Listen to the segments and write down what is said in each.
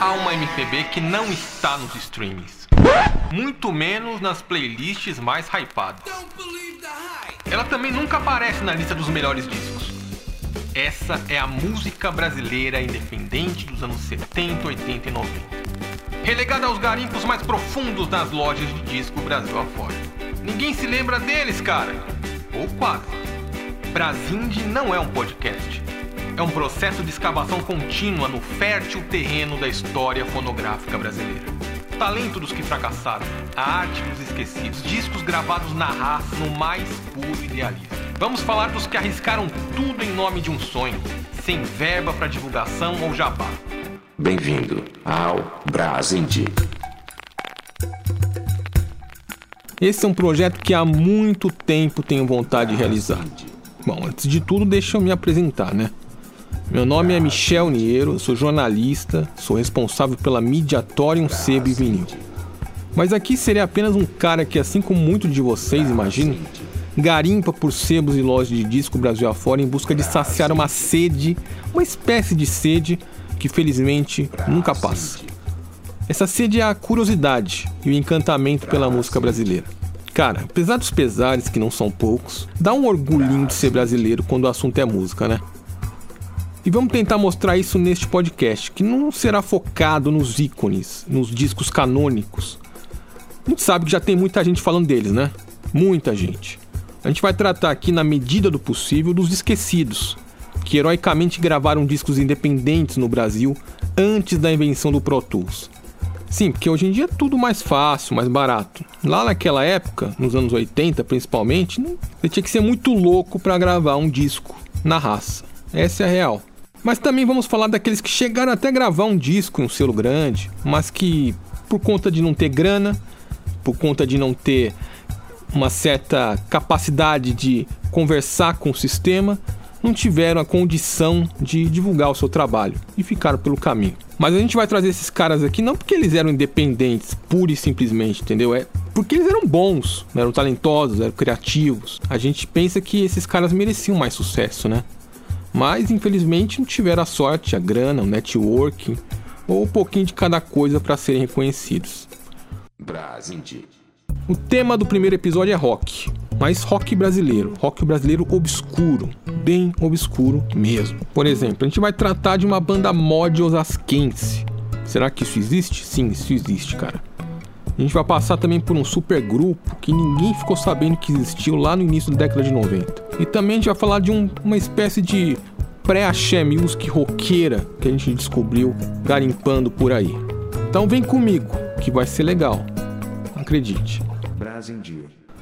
Há uma MPB que não está nos streamings. Muito menos nas playlists mais hypadas. Ela também nunca aparece na lista dos melhores discos. Essa é a música brasileira independente dos anos 70, 80 e 90. Relegada aos garimpos mais profundos das lojas de disco Brasil afora. Ninguém se lembra deles, cara. Ou quase. Brasindie não é um podcast. É um processo de escavação contínua no fértil terreno da história fonográfica brasileira. Talento dos que fracassaram, a arte dos esquecidos, discos gravados na raça, no mais puro idealismo. Vamos falar dos que arriscaram tudo em nome de um sonho, sem verba para divulgação ou jabá. Bem-vindo ao Brasindie. Esse é um projeto que há muito tempo tenho vontade de realizar. Bom, antes de tudo, deixa eu me apresentar, né? Meu nome é Michel Niero, sou jornalista, sou responsável pela Mediatorium Sebo e Vinil. Mas aqui seria apenas um cara que, assim como muitos de vocês imaginam, garimpa por sebos e lojas de disco Brasil afora em busca de saciar uma sede, uma espécie de sede que felizmente nunca passa. Essa sede é a curiosidade e o encantamento pela música brasileira. Cara, apesar dos pesares, que não são poucos, dá um orgulhinho de ser brasileiro quando o assunto é música, né? E vamos tentar mostrar isso neste podcast, que não será focado nos ícones, nos discos canônicos. A gente sabe que já tem muita gente falando deles, né? Muita gente. A gente vai tratar aqui, na medida do possível, dos esquecidos, que heroicamente gravaram discos independentes no Brasil antes da invenção do Pro Tools. Sim, porque hoje em dia é tudo mais fácil, mais barato. Lá naquela época, nos anos 80 principalmente, você tinha que ser muito louco para gravar um disco na raça. Essa é a real. Mas também vamos falar daqueles que chegaram até gravar um disco em um selo grande, mas que, por conta de não ter grana, por conta de não ter uma certa capacidade de conversar com o sistema, não tiveram a condição de divulgar o seu trabalho e ficaram pelo caminho. Mas a gente vai trazer esses caras aqui não porque eles eram independentes, pura e simplesmente, entendeu? É porque eles eram bons, eram talentosos, eram criativos. A gente pensa que esses caras mereciam mais sucesso, né? Mas infelizmente não tiveram a sorte, a grana, o networking ou um pouquinho de cada coisa para serem reconhecidos. O tema do primeiro episódio é rock, mas rock brasileiro, rock brasileiro obscuro, bem obscuro mesmo. Por exemplo, a gente vai tratar de uma banda mod osasquense. Será que isso existe? Sim, isso existe, cara. A gente vai passar também por um super grupo que ninguém ficou sabendo que existiu lá no início da década de 90. E também a gente vai falar de um, uma espécie de pré-axé music roqueira que a gente descobriu garimpando por aí. Então vem comigo, que vai ser legal. Acredite.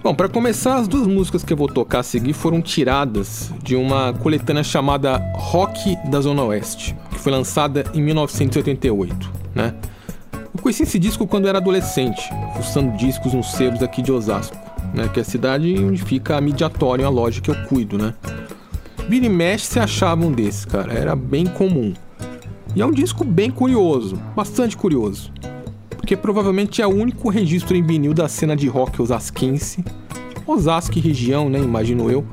Bom, para começar, as duas músicas que eu vou tocar a seguir foram tiradas de uma coletânea chamada Rock da Zona Oeste, que foi lançada em 1988, né? Eu conheci esse disco quando era adolescente, fuçando discos nos sebos aqui de Osasco, né? Que é a cidade onde fica a Mediatorium, a loja que eu cuido, né? Vira e mexe se achava um desses, cara. Era bem comum. E é um disco bem curioso, bastante curioso. Porque provavelmente é o único registro em vinil da cena de rock osasquense, Osasco região, né, imagino eu,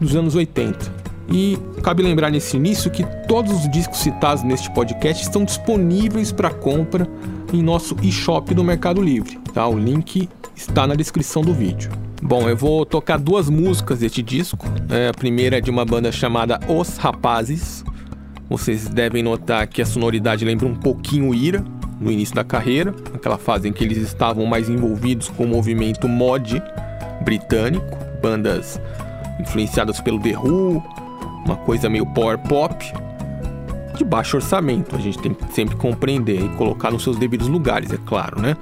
dos anos 80. E cabe lembrar nesse início que todos os discos citados neste podcast estão disponíveis para compra em nosso e-shop do Mercado Livre. Tá? O link está na descrição do vídeo. Bom, eu vou tocar duas músicas deste disco. É, a primeira é de uma banda chamada Os Rapazes. Vocês devem notar que a sonoridade lembra um pouquinho Ira, no início da carreira, naquela fase em que eles estavam mais envolvidos com o movimento mod britânico, bandas influenciadas pelo The Who, uma coisa meio power pop, de baixo orçamento. A gente tem que sempre compreender e colocar nos seus devidos lugares, é claro, né?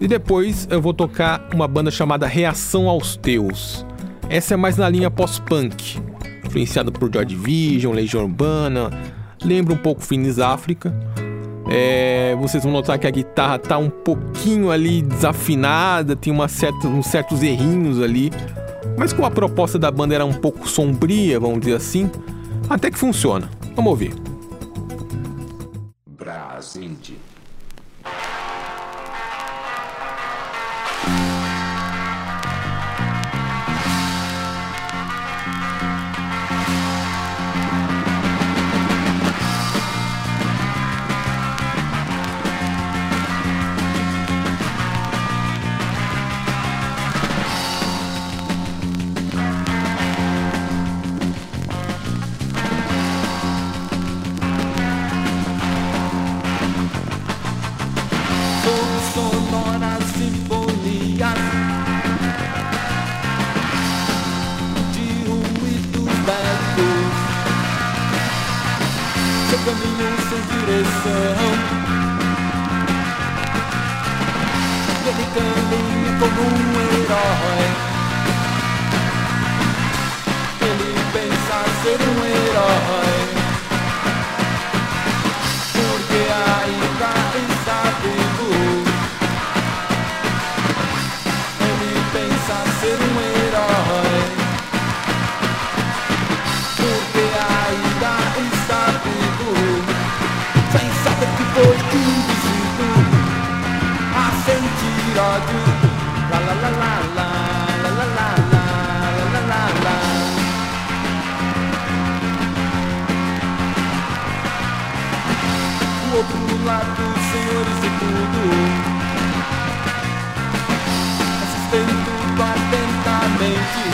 E depois eu vou tocar uma banda chamada Reação aos Teus. Essa é mais na linha pós-punk, influenciada por Joy Division, Legião Urbana, lembra um pouco Finis África. É, vocês vão notar que a guitarra tá um pouquinho ali desafinada, tem uma certa, uns certos errinhos ali, mas como a proposta da banda era um pouco sombria, vamos dizer assim, até que funciona. Vamos ouvir. Brasília. seu sem direção. Ele caminha como um herói. Ele pensa ser um herói. O outro lado, senhores e tudo. Assistem tudo atentamente.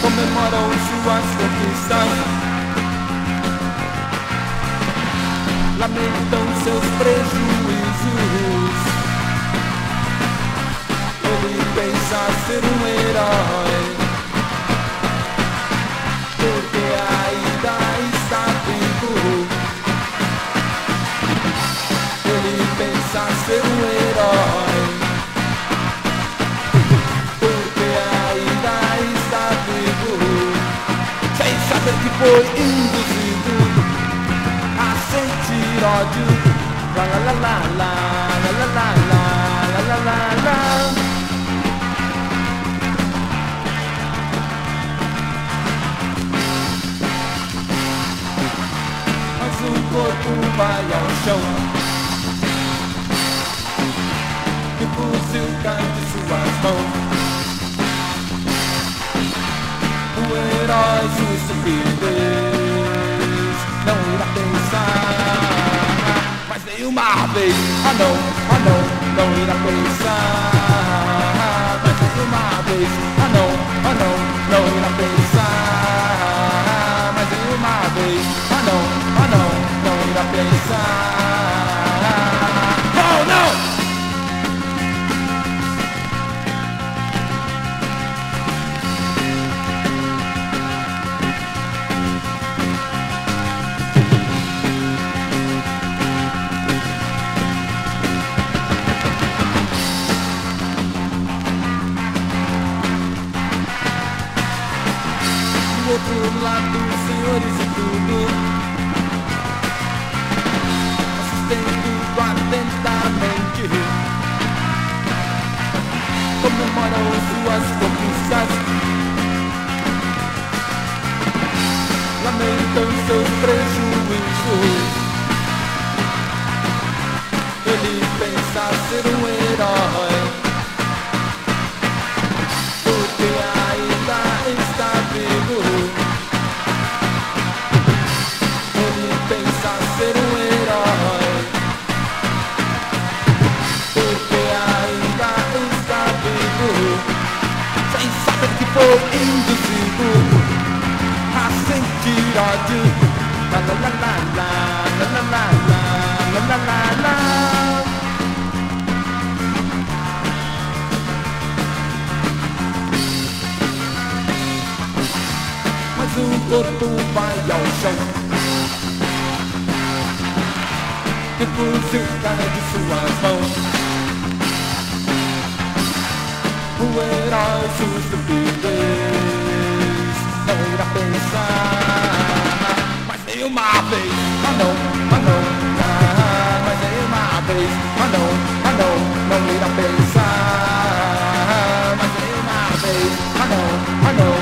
Comemoram suas conquistas. Lamentam seus prejuízos. Ele pensa ser um herói. Porque ainda Pensa ser um herói. Porque ainda está vivo. Sem saber que foi induzido a sentir ódio. La la la la la la la la la la. mas o corpo vai ao chão. O herói, sua estupidez, não irá pensar. Mas nenhuma vez, ah não, ah não, não irá pensar. Mas nenhuma vez, ah não, ah não, não irá pensar. Mas nenhuma vez, ah não, ah não, não irá pensar. Comemoram suas conquistas. Lamentam seus prejuízos. Ele pensa ser um herói saber que foi induzido a sentir ódio. La la la la la la la la la la la la. mas o corpo vai ao chão. E o fuzil cai de suas mãos. O herói, sua não irá pensar. Mas nenhuma vez, ah não, ah não, ah, mas nenhuma vez, ah não, ah não, não irá pensar. Mas nenhuma vez, ah não, ah não,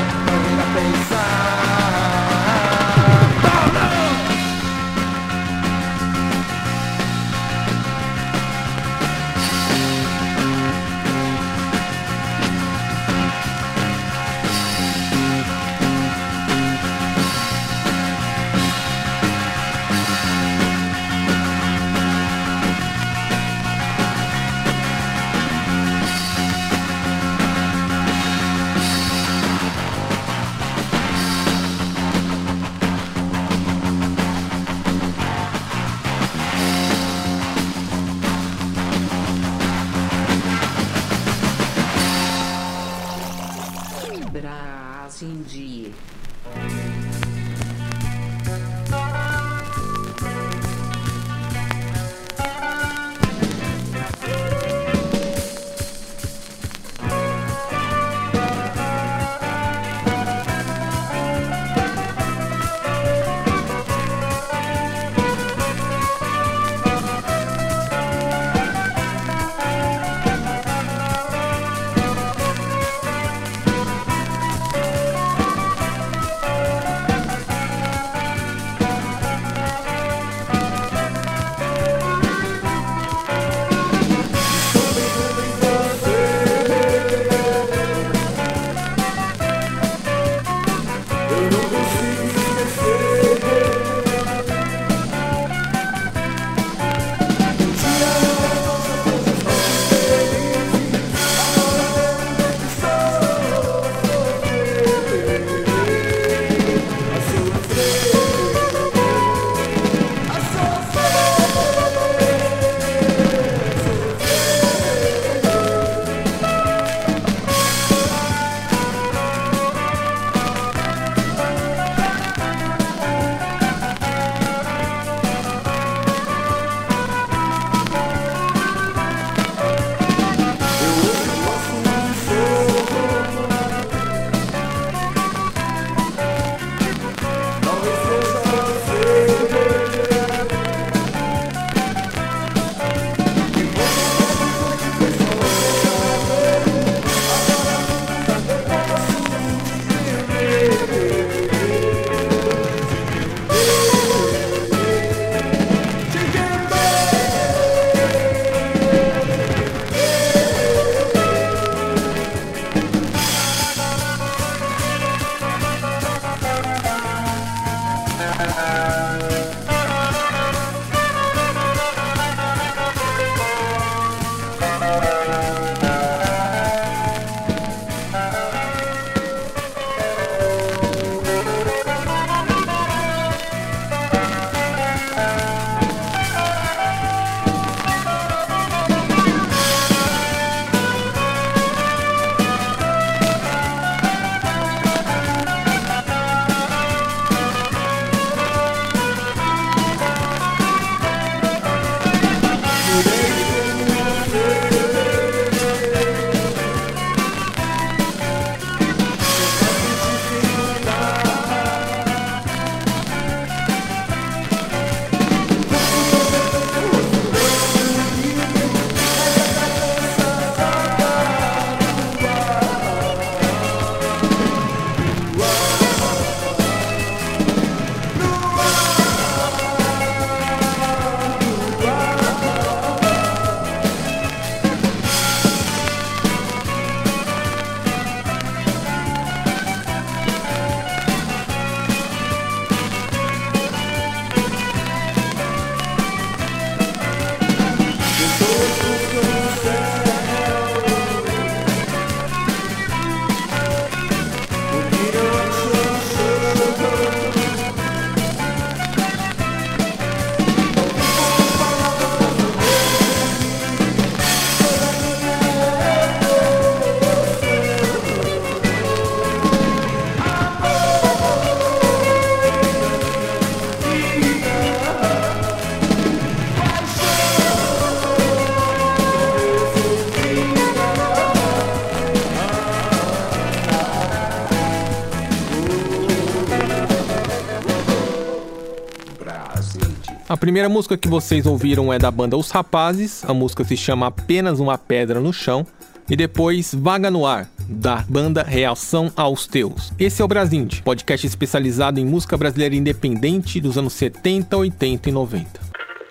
primeira música que vocês ouviram é da banda Os Rapazes, a música se chama Apenas uma Pedra no Chão, e depois Vaga no Ar, da banda Reação aos Teus. Esse é o Brasindie, podcast especializado em música brasileira independente dos anos 70, 80 e 90.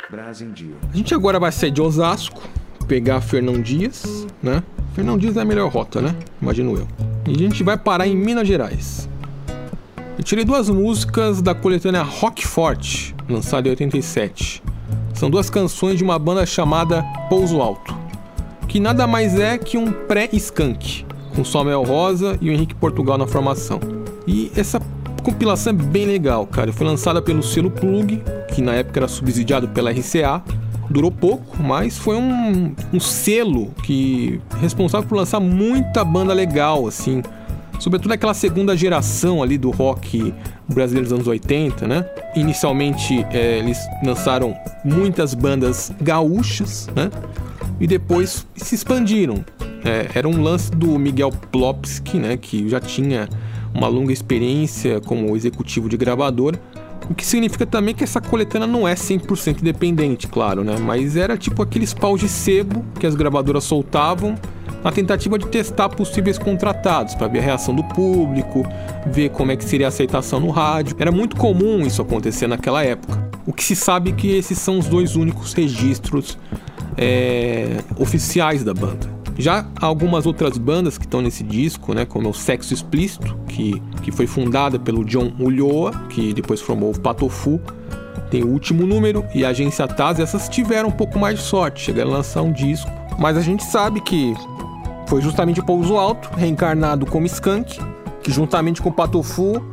Brasindio. A gente agora vai sair de Osasco, pegar Fernão Dias, né? Fernão Dias é a melhor rota, né? Imagino eu. E a gente vai parar em Minas Gerais. Eu tirei duas músicas da coletânea Rock Forte, lançada em 87. São duas canções de uma banda chamada Pouso Alto, que nada mais é que um pré-skunk, com Samuel Rosa e o Henrique Portugal na formação. E essa compilação é bem legal, cara. Foi lançada pelo selo Plug, que na época era subsidiado pela RCA. Durou pouco, mas foi um, um selo que responsável por lançar muita banda legal, assim sobretudo aquela segunda geração ali do rock brasileiro dos anos 80, né? Inicialmente é, eles lançaram muitas bandas gaúchas, né? E depois se expandiram. É, era um lance do Miguel Plopski, né? Que já tinha uma longa experiência como executivo de gravadora. O que significa também que essa coletânea não é 100% independente, claro, né? Mas era tipo aqueles paus de sebo que as gravadoras soltavam na tentativa de testar possíveis contratados para ver a reação do público, ver como é que seria a aceitação no rádio. Era muito comum isso acontecer naquela época. O que se sabe é que esses são os dois únicos registros é, oficiais da banda. Já algumas outras bandas que estão nesse disco, né, como o Sexo Explícito, que, que foi fundada pelo John Ulloa, que depois formou o Patofu, tem o último número, e a agência Taz, essas tiveram um pouco mais de sorte, chegaram a lançar um disco. Mas a gente sabe que foi justamente o Pouso Alto, reencarnado como Skank, que juntamente com o Patofu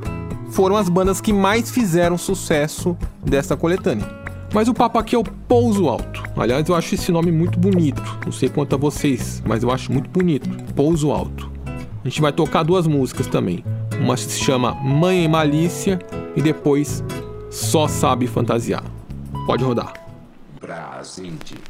foram as bandas que mais fizeram sucesso dessa coletânea. Mas o papo aqui é o Pouso Alto. Aliás, eu acho esse nome muito bonito. Não sei quanto a vocês, mas eu acho muito bonito. Pouso Alto. A gente vai tocar duas músicas também. Uma se chama Mãe e Malícia e depois Só Sabe Fantasiar. Pode rodar. Brasindie.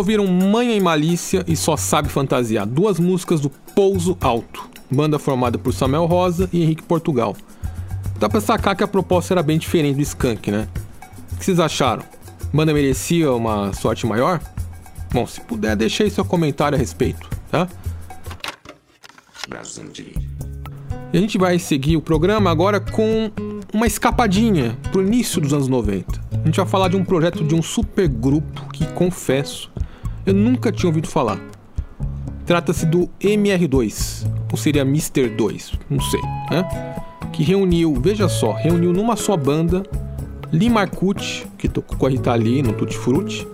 Ouviram Manha e Malícia e Só Sabe Fantasiar, duas músicas do Pouso Alto, banda formada por Samuel Rosa e Henrique Portugal. Dá pra sacar que a proposta era bem diferente do Skank, né? O que vocês acharam? Banda merecia uma sorte maior? Bom, se puder, deixa aí seu comentário a respeito, tá? E a gente vai seguir o programa agora com uma escapadinha pro início dos anos 90. A gente vai falar de um projeto de um supergrupo que, confesso, eu nunca tinha ouvido falar. Trata-se do MR2, ou seria Mr. 2, não sei, né? Que reuniu, veja só, reuniu numa só banda Lee Marcucci, que tocou com a Rita Lee no Tutti Frutti,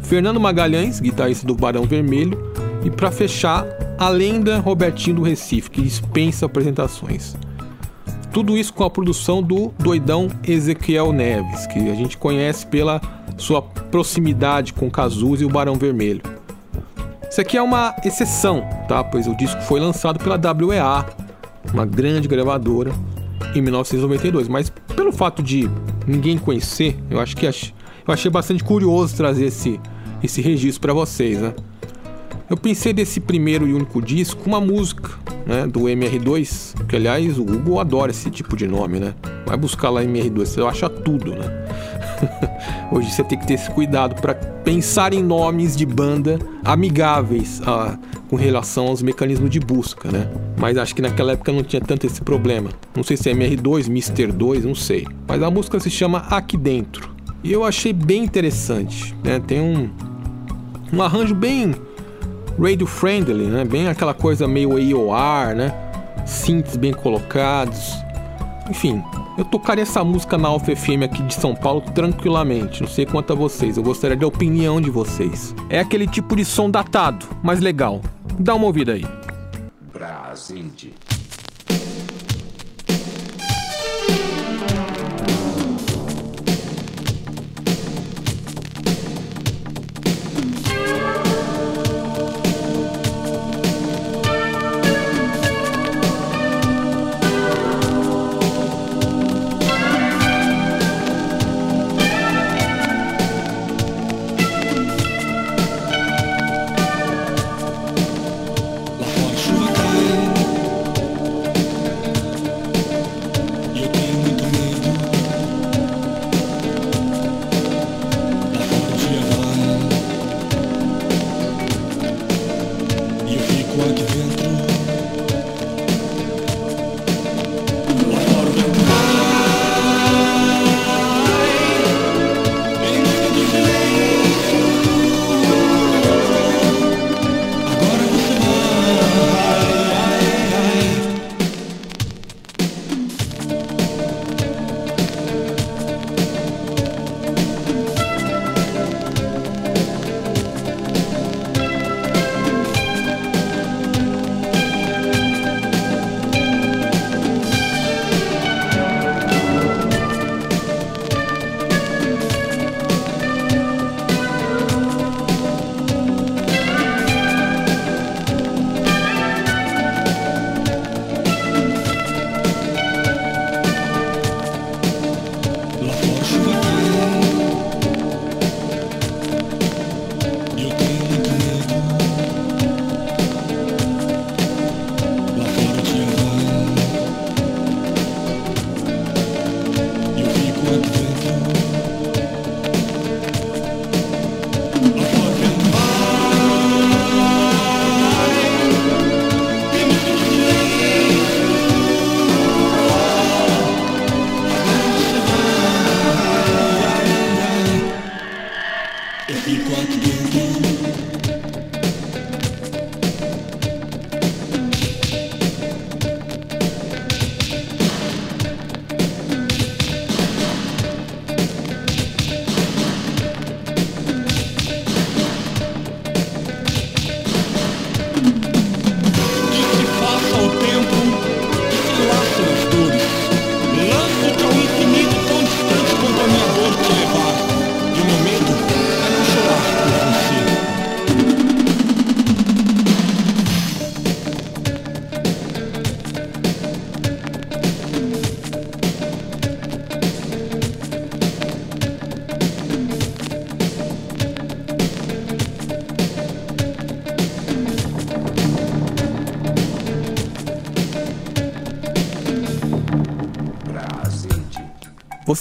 Fernando Magalhães, guitarrista do Barão Vermelho, e para fechar, a lenda Robertinho do Recife, que dispensa apresentações. Tudo isso com a produção do doidão Ezequiel Neves, que a gente conhece pela sua proximidade com Cazuz e o Barão Vermelho. Isso aqui é uma exceção, tá? Pois o disco foi lançado pela WEA, uma grande gravadora, em 1992. Mas pelo fato de ninguém conhecer, eu acho que ach- eu achei bastante curioso trazer esse, esse registro para vocês, né? Eu pensei desse primeiro e único disco uma música, né, do MR2, que aliás o Google adora esse tipo de nome, né? Vai buscar lá MR2, você acha tudo, né? Hoje você tem que ter esse cuidado para pensar em nomes de banda amigáveis ah, com relação aos mecanismos de busca, né? Mas acho que naquela época não tinha tanto esse problema. Não sei se é MR2, Mr. 2, não sei. Mas a música se chama Aqui Dentro. E eu achei bem interessante, né? Tem um, um arranjo bem radio friendly, né? Bem aquela coisa meio AOR, né? Synths bem colocados. Enfim, Eu tocaria essa música na Alfa FM aqui de São Paulo tranquilamente. Não sei quanto a vocês, eu gostaria da opinião de vocês. É aquele tipo de som datado, mas legal. Dá uma ouvida aí.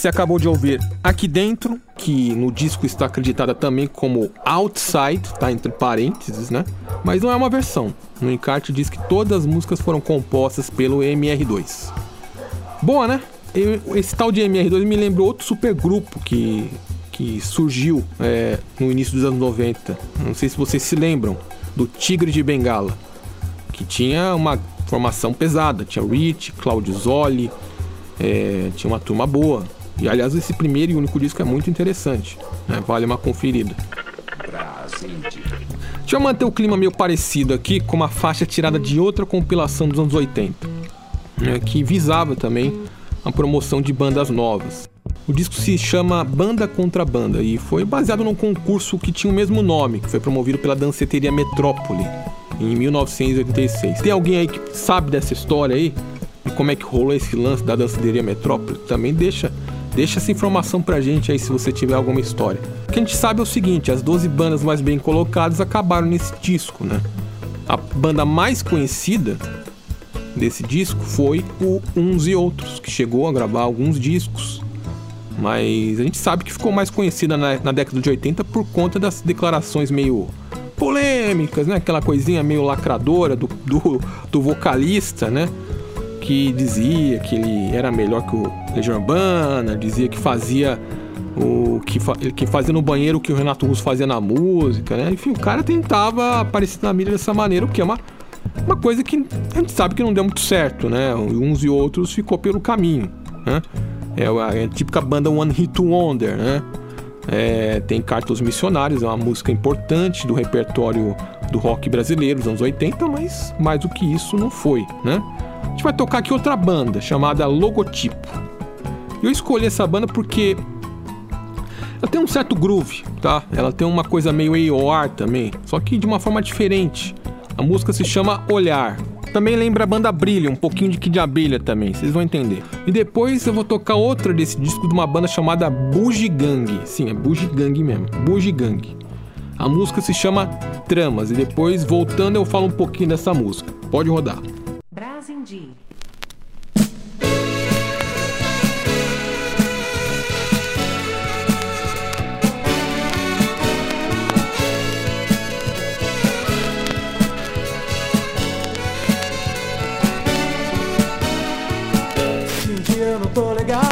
Você acabou de ouvir Aqui Dentro, que no disco está acreditada também como Outside, tá entre parênteses, né? Mas não é uma versão. No encarte diz que todas as músicas foram compostas pelo MR2. Boa, né? Esse tal de MR2 me lembrou outro supergrupo que, que surgiu é, no início dos anos 90. Não sei se vocês se lembram, do Tigre de Bengala que tinha uma formação pesada. Tinha Rich, Claudio Zoli, é, tinha uma turma boa. E aliás, esse primeiro e único disco é muito interessante. né? Vale uma conferida. Deixa eu manter o clima meio parecido aqui com uma faixa tirada de outra compilação dos anos 80, né, que visava também a promoção de bandas novas. O disco se chama Banda Contra Banda e foi baseado num concurso que tinha o mesmo nome, que foi promovido pela danceteria Metrópole em 1986. Tem alguém aí que sabe dessa história aí? E como é que rolou esse lance da danceteria Metrópole? Também deixa Deixa essa informação pra gente aí se você tiver alguma história. O que a gente sabe é o seguinte: as 12 bandas mais bem colocadas acabaram nesse disco, né? A banda mais conhecida desse disco foi o Uns e Outros, que chegou a gravar alguns discos. Mas a gente sabe que ficou mais conhecida na, na década de 80 por conta das declarações meio polêmicas, né? Aquela coisinha meio lacradora do, do, do vocalista, né? Que dizia que ele era melhor que o Legião Urbana, dizia que fazia o que, fa que fazia no banheiro o que o Renato Russo fazia na música, né? Enfim, o cara tentava aparecer na mídia dessa maneira, o que é uma, uma coisa que a gente sabe que não deu muito certo, né? Uns e outros ficou pelo caminho. né? É a, é a típica banda One Hit Wonder, né? É, tem Cartos Missionários, é uma música importante do repertório do rock brasileiro dos anos 80, mas mais do que isso não foi, né? Gente vai tocar aqui outra banda chamada Logotipo. Eu escolhi essa banda porque ela tem um certo groove, tá? Ela tem uma coisa meio AOR também, só que de uma forma diferente. A música se chama Olhar. Também lembra a banda Brilha, um pouquinho de Kid Abelha também, vocês vão entender. E depois eu vou tocar outra desse disco de uma banda chamada Bugigang. Sim, é Bugigang mesmo, Bugigang. A música se chama Tramas e depois voltando eu falo um pouquinho dessa música. Pode rodar. Brasindi. Eu não tô legal,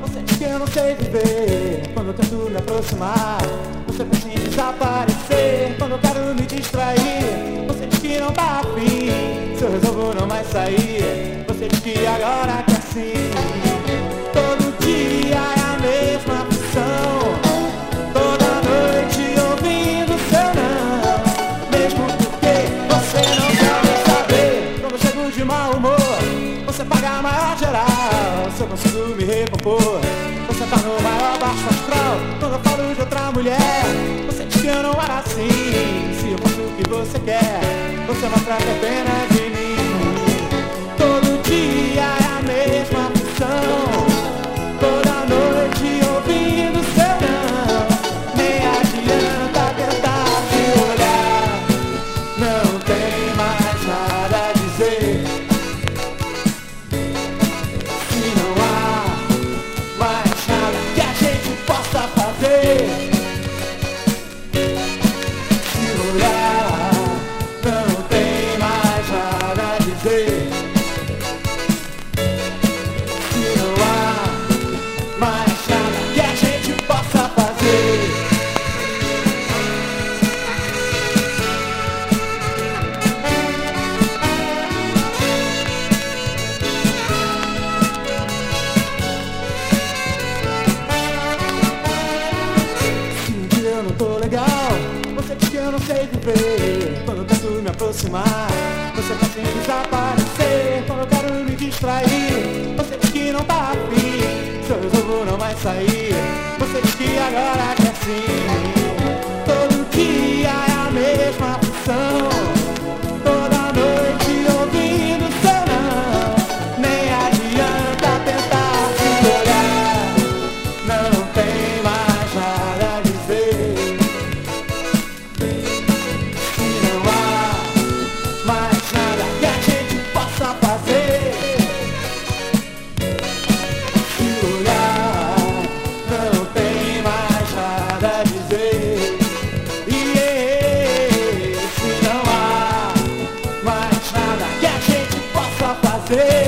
você diz que eu não sei viver. Quando eu tento me aproximar, você pensa em desaparecer. Quando eu quero me distrair, você diz que não tá afim. Eu resolvo não mais sair, você diz que agora que assim. Todo dia é a mesma função. Toda noite ouvindo seu não. Mesmo porque você não quer saber. Quando eu chego de mau humor, você paga a maior geral. Se eu consigo me recompor, você tá no maior baixo astral. Quando eu falo de outra mulher, você diz que eu não era assim. Se eu faço o que você quer, você mostra que é pena Hey.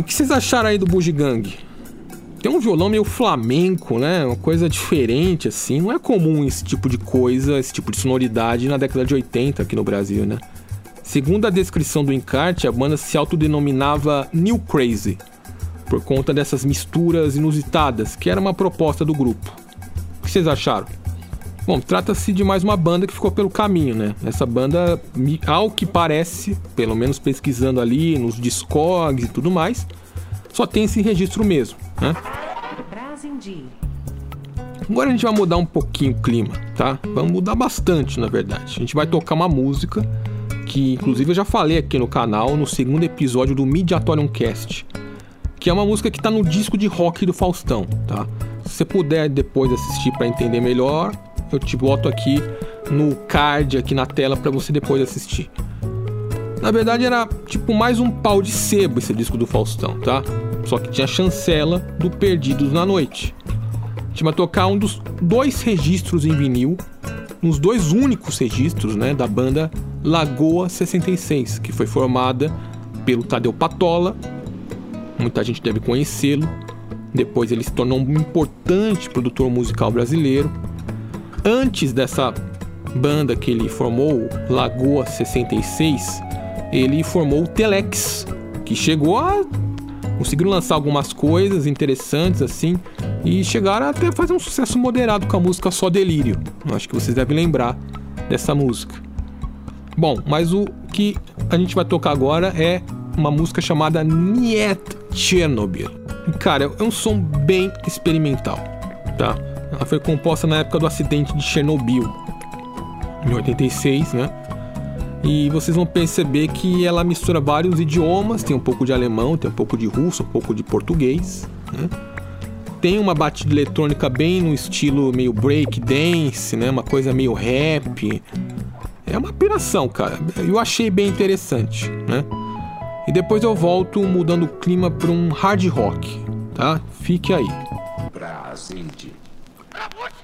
O que vocês acharam aí do Bugiganga? Tem um violão meio flamenco, né? Uma coisa diferente, assim. Não é comum esse tipo de coisa, esse tipo de sonoridade na década de 80 aqui no Brasil, né? Segundo a descrição do encarte, a banda se autodenominava New Crazy, por conta dessas misturas inusitadas, que era uma proposta do grupo. O que vocês acharam? Bom, trata-se de mais uma banda que ficou pelo caminho, né? Essa banda, ao que parece, pelo menos pesquisando ali nos Discogs e tudo mais, só tem esse registro mesmo, né? Agora a gente vai mudar um pouquinho o clima, tá? Vamos mudar bastante, na verdade. A gente vai tocar uma música que, inclusive, eu já falei aqui no canal no segundo episódio do Mediatorium Cast, que é uma música que tá no disco de rock do Faustão, tá? Se você puder depois assistir para entender melhor, eu te boto aqui no card aqui na tela para você depois assistir. Na verdade era tipo mais um pau de sebo esse disco do Faustão, tá? Só que tinha chancela do Perdidos na Noite. A gente vai tocar um dos dois registros em vinil, nos dois únicos registros, né, da banda Lagoa 66, que foi formada pelo Tadeu Patola. Muita gente deve conhecê-lo. Depois ele se tornou um importante produtor musical brasileiro. Antes dessa banda que ele formou, Lagoa 66, ele formou o Telex, que chegou a conseguir lançar algumas coisas interessantes assim e chegaram até a fazer um sucesso moderado com a música Só Delírio. Acho que vocês devem lembrar dessa música. Bom, mas o que a gente vai tocar agora é uma música chamada Niet Chernobyl. Cara, é um som bem experimental, tá? Ela foi composta na época do acidente de Chernobyl. em 86, né? E vocês vão perceber que ela mistura vários idiomas, tem um pouco de alemão, tem um pouco de russo, um pouco de português, né? Tem uma batida eletrônica bem no estilo meio break dance, né? Uma coisa meio rap. É uma piração, cara. Eu achei bem interessante, né? E depois eu volto mudando o clima para um hard rock, tá? Fique aí. Brasília. работе!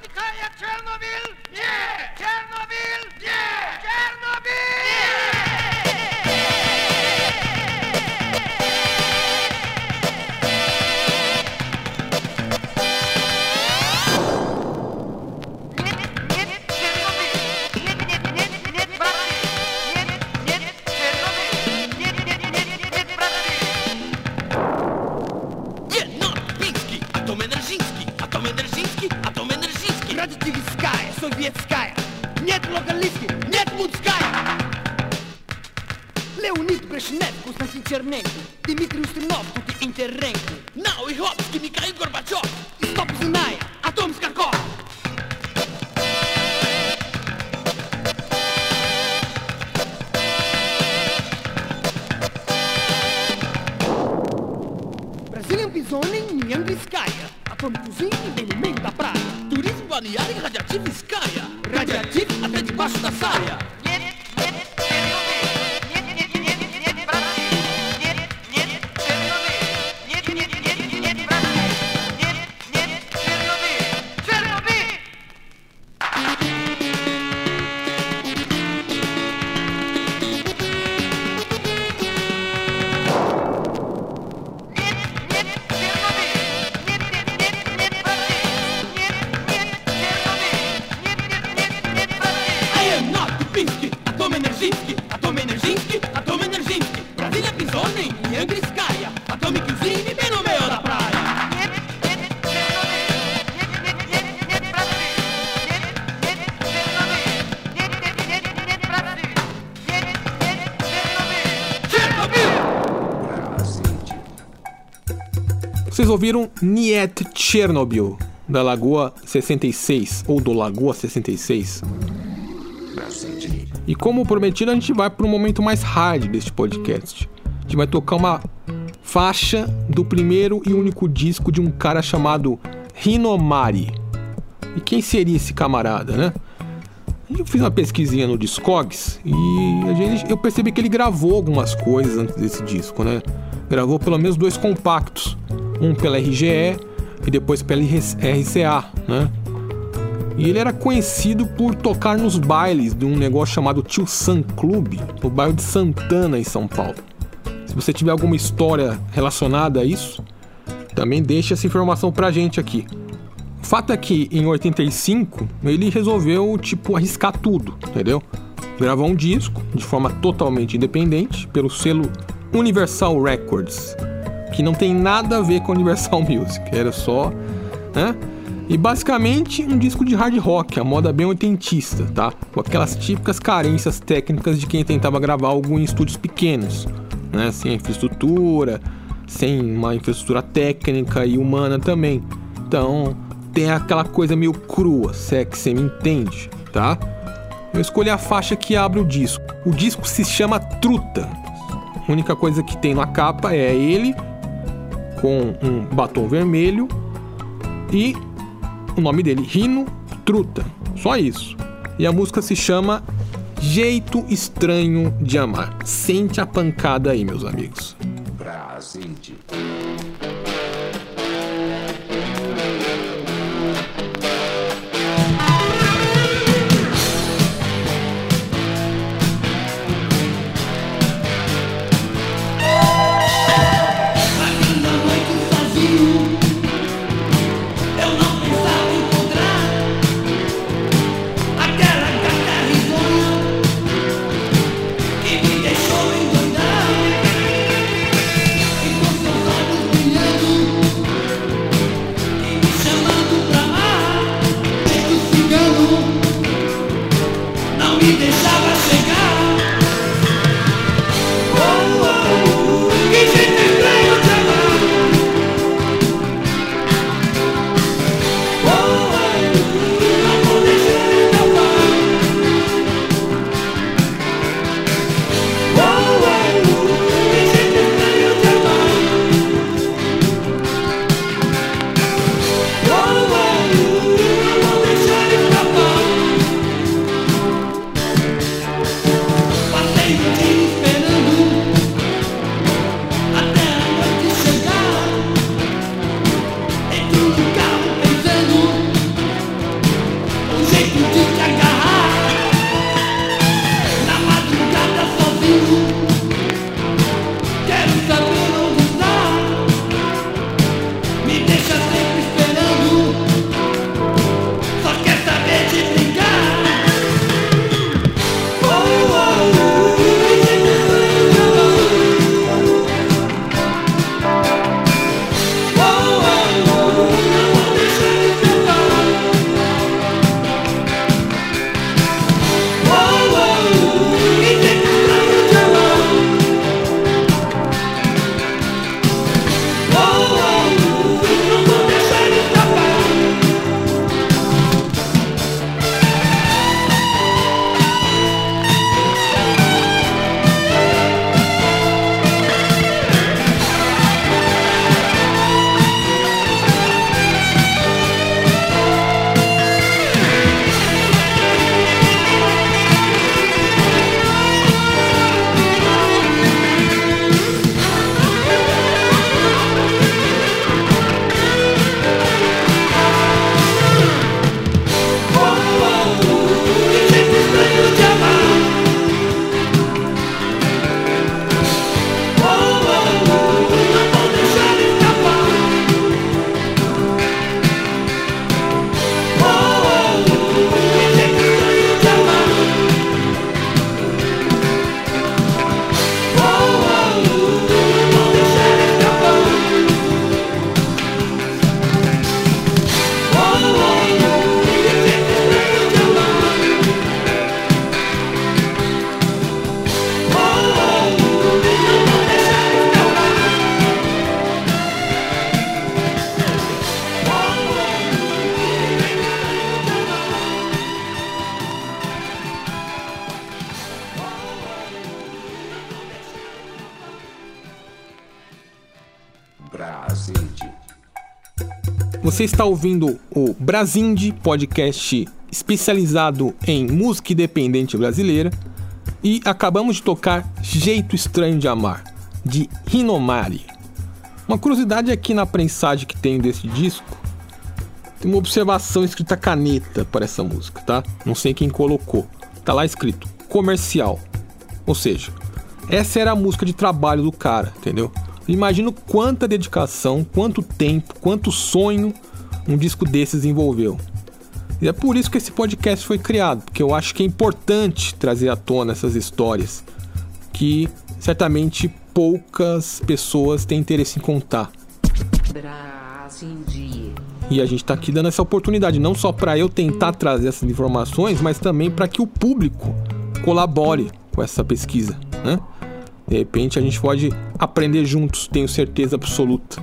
Vocês ouviram Niet Chernobyl, da Lagoa 66, ou do Lagoa 66. Brasília. E como prometido, a gente vai para um momento mais hard deste podcast. A gente vai tocar uma faixa do primeiro e único disco de um cara chamado Hinomari. E quem seria esse camarada, né? Eu fiz uma pesquisinha no Discogs e gente- eu percebi que ele gravou algumas coisas antes desse disco, né? Gravou pelo menos dois compactos, um pela RGE e depois pela RCA, né? E ele era conhecido por tocar nos bailes de um negócio chamado Tio Sam Club, no bairro de Santana, em São Paulo. Se você tiver alguma história relacionada a isso, também deixa essa informação pra gente aqui. O fato é que em 85 ele resolveu, tipo, arriscar tudo, entendeu? Gravou um disco de forma totalmente independente pelo selo Universal Records, que não tem nada a ver com Universal Music, era só, né? E basicamente um disco de hard rock, a moda bem oitentista, tá? Com aquelas típicas carências técnicas de quem tentava gravar algo em estúdios pequenos, né? Sem infraestrutura, sem uma infraestrutura técnica e humana também. Então, tem aquela coisa meio crua, se é que você me entende, tá? Eu escolhi a faixa que abre o disco. O disco se chama Truta. A única coisa que tem na capa é ele com um batom vermelho e o nome dele, Rino Truta. Só isso. E a música se chama Jeito Estranho de Amar. Sente a pancada aí, meus amigos. Brasília. Você está ouvindo o Brasindie, podcast especializado em música independente brasileira. E acabamos de tocar Jeito Estranho de Amar, de Rinomari. Uma curiosidade aqui na prensagem que tenho desse disco, tem uma observação escrita caneta para essa música, tá? Não sei quem colocou. Tá lá escrito comercial. Ou seja, essa era a música de trabalho do cara, entendeu? Imagino quanta dedicação, quanto tempo, quanto sonho um disco desses envolveu. E é por isso que esse podcast foi criado, porque eu acho que é importante trazer à tona essas histórias que certamente poucas pessoas têm interesse em contar. E a gente está aqui dando essa oportunidade, não só para eu tentar trazer essas informações, mas também para que o público colabore com essa pesquisa. Né? De repente a gente pode aprender juntos, tenho certeza absoluta.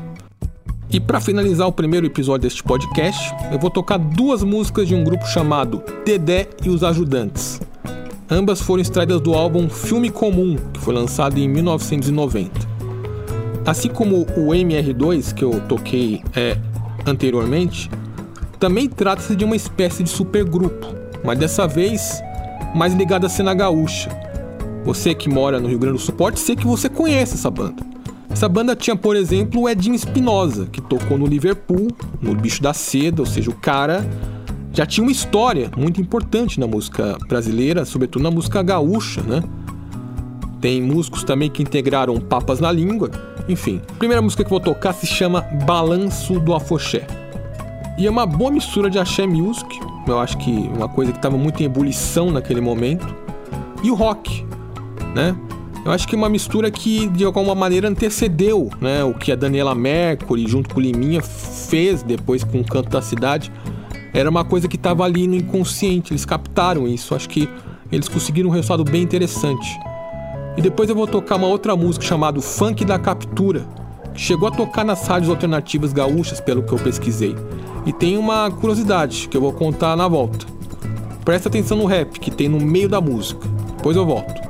E para finalizar o primeiro episódio deste podcast, eu vou tocar duas músicas de um grupo chamado Dedé e os Ajudantes. Ambas foram extraídas do álbum Filme Comum, que foi lançado em 1990. Assim como o MR2, que eu toquei é, anteriormente, também trata-se de uma espécie de supergrupo, mas dessa vez mais ligado à cena gaúcha. Você que mora no Rio Grande do Sul pode ser que você conheça essa banda. Essa banda tinha, por exemplo, o Edinho Espinosa, que tocou no Liverpool, no Bicho da Seda, ou seja, o cara já tinha uma história muito importante na música brasileira, sobretudo na música gaúcha, né? Tem músicos também que integraram Papas na Língua, enfim. A primeira música que vou tocar se chama Balanço do Afoxé. E é uma boa mistura de axé music, eu acho que uma coisa que estava muito em ebulição naquele momento, e o rock, né? Eu acho que uma mistura que de alguma maneira antecedeu, né, o que a Daniela Mercury junto com o Liminha fez depois com o Canto da Cidade. Era uma coisa que estava ali no inconsciente, eles captaram isso. Acho que eles conseguiram um resultado bem interessante. E depois eu vou tocar uma outra música chamada Funk da Captura, que chegou a tocar nas rádios alternativas gaúchas, pelo que eu pesquisei. E tem uma curiosidade que eu vou contar na volta. Presta atenção no rap que tem no meio da música. Depois eu volto.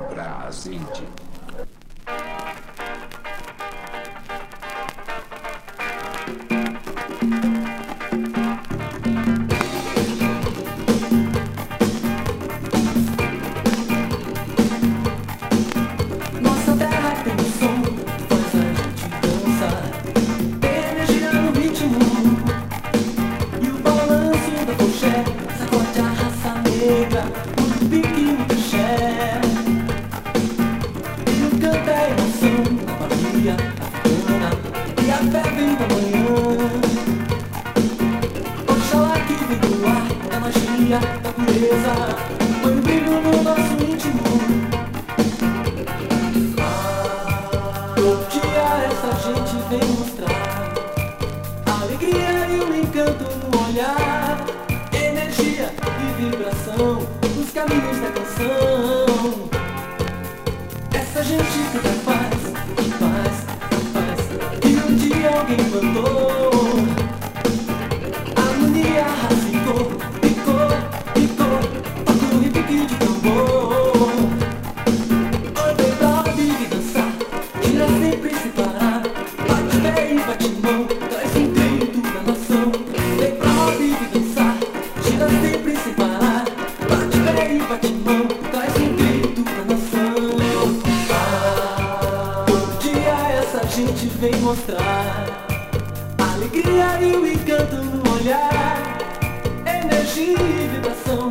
Energia e vibração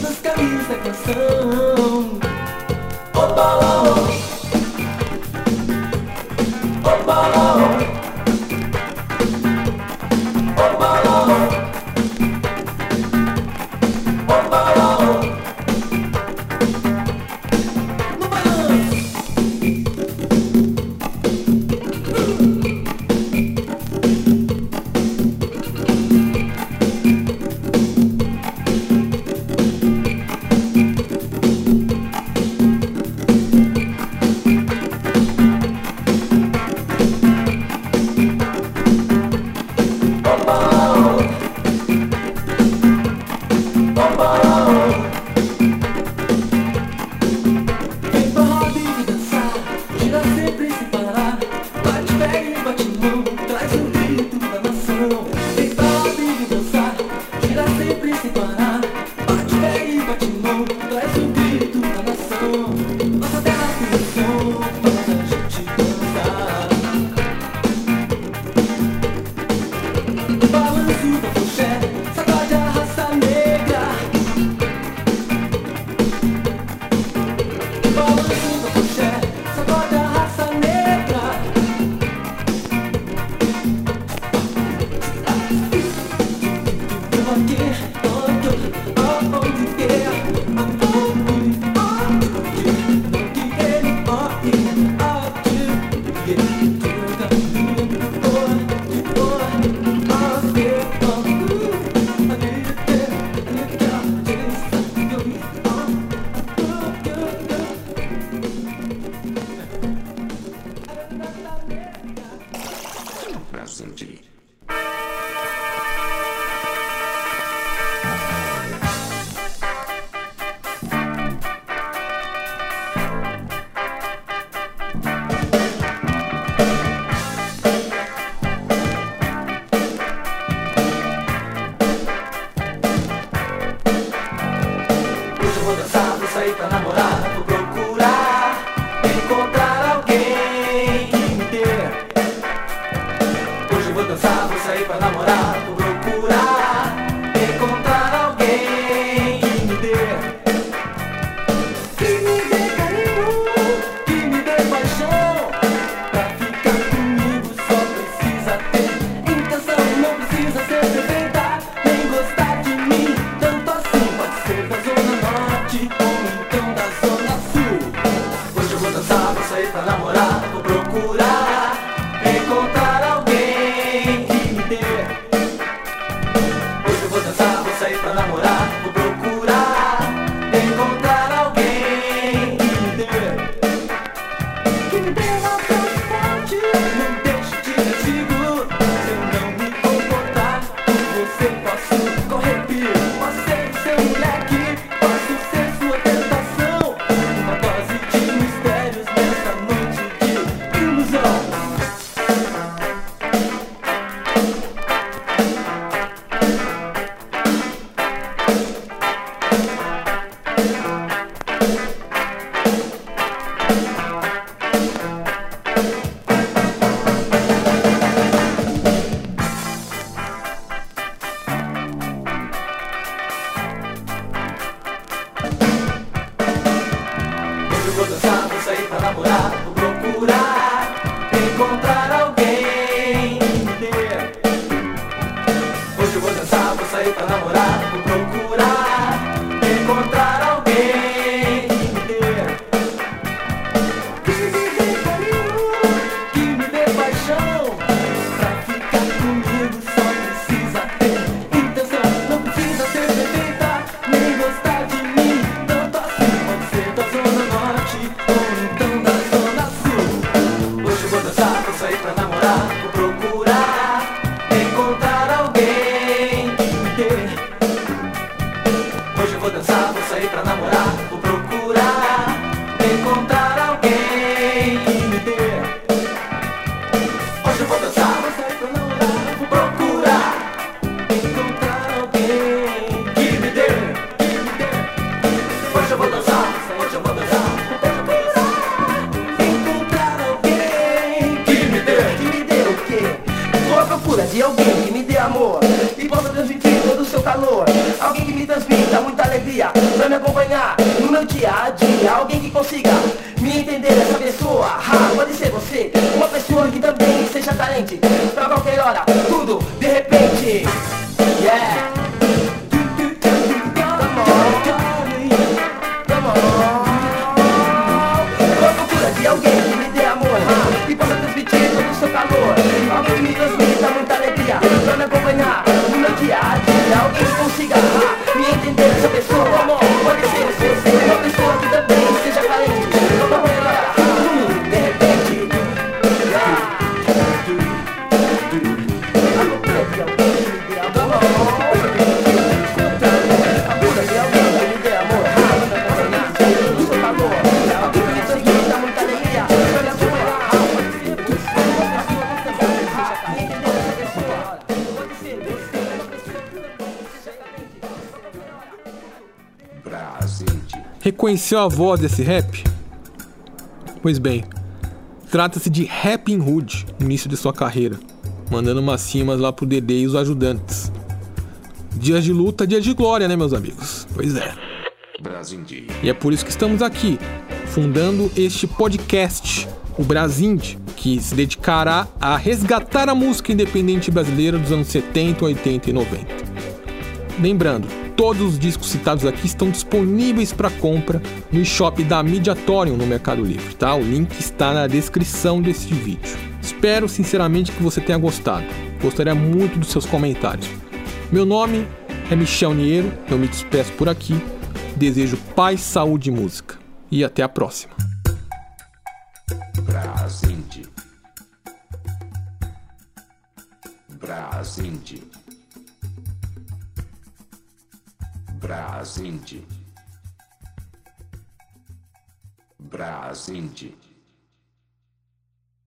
Nos caminhos da canção. O viagem é de alguém conheceu a voz desse rap? Pois bem, trata-se de Rappin' Hood, no início de sua carreira, mandando umas cimas lá pro Dedê e os ajudantes. Dias de luta, dias de glória, né, meus amigos? Pois é. Brasindi. E é por isso que estamos aqui, fundando este podcast, o Brasinde, que se dedicará a resgatar a música independente brasileira dos anos 70, 80 e 90. Lembrando, Todos os discos citados aqui estão disponíveis para compra no shop da Mediatorium no Mercado Livre, tá? O link está na descrição deste vídeo. Espero sinceramente que você tenha gostado. Gostaria muito dos seus comentários. Meu nome é Michel Niero, eu me despeço por aqui. Desejo paz, saúde e música. E até a próxima. Brasinde. Brasinde. Brasinde. Brasinde.